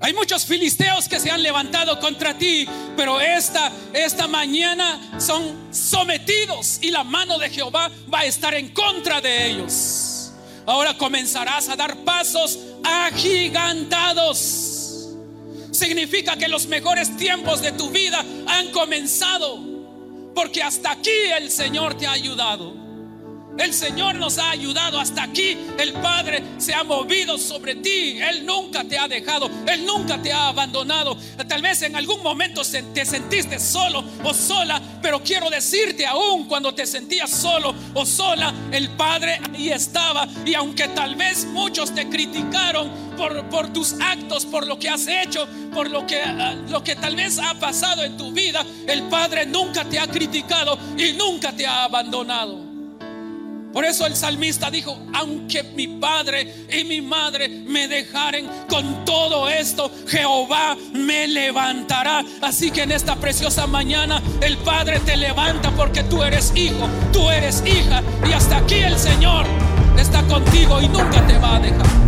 Hay muchos filisteos que se han levantado contra ti, pero esta, esta mañana son sometidos y la mano de Jehová va a estar en contra de ellos. Ahora comenzarás a dar pasos agigantados. Significa que los mejores tiempos de tu vida han comenzado, porque hasta aquí el Señor te ha ayudado. El Señor nos ha ayudado hasta aquí. El Padre se ha movido sobre ti. Él nunca te ha dejado. Él nunca te ha abandonado. Tal vez en algún momento te sentiste solo o sola. Pero quiero decirte aún cuando te sentías solo o sola, el Padre ahí estaba. Y aunque tal vez muchos te criticaron por, por tus actos, por lo que has hecho, por lo que, ah, lo que tal vez ha pasado en tu vida, el Padre nunca te ha criticado y nunca te ha abandonado. Por eso el salmista dijo, aunque mi padre y mi madre me dejaren con todo esto, Jehová me levantará. Así que en esta preciosa mañana el Padre te levanta porque tú eres hijo, tú eres hija y hasta aquí el Señor está contigo y nunca te va a dejar.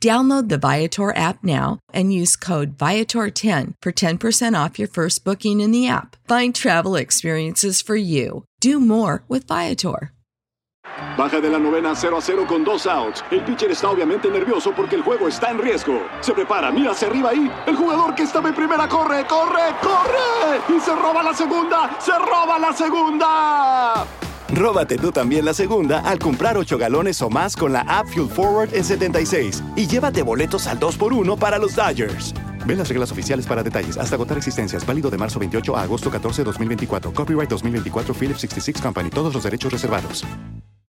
Download the Viator app now and use code Viator10 for 10% off your first booking in the app. Find travel experiences for you. Do more with Viator. Baja de la novena 0 a 0 con dos outs. El pitcher está obviamente nervioso porque el juego está en riesgo. Se prepara, mira hacia arriba ahí. El jugador que estaba en primera corre, corre, corre. Y se roba la segunda, se roba la segunda. Róbate tú también la segunda al comprar 8 galones o más con la app Fuel Forward en 76 y llévate boletos al 2x1 para los Dodgers. Ve las reglas oficiales para detalles. Hasta agotar existencias. Válido de marzo 28 a agosto 14, 2024. Copyright 2024 Philips 66 Company. Todos los derechos reservados.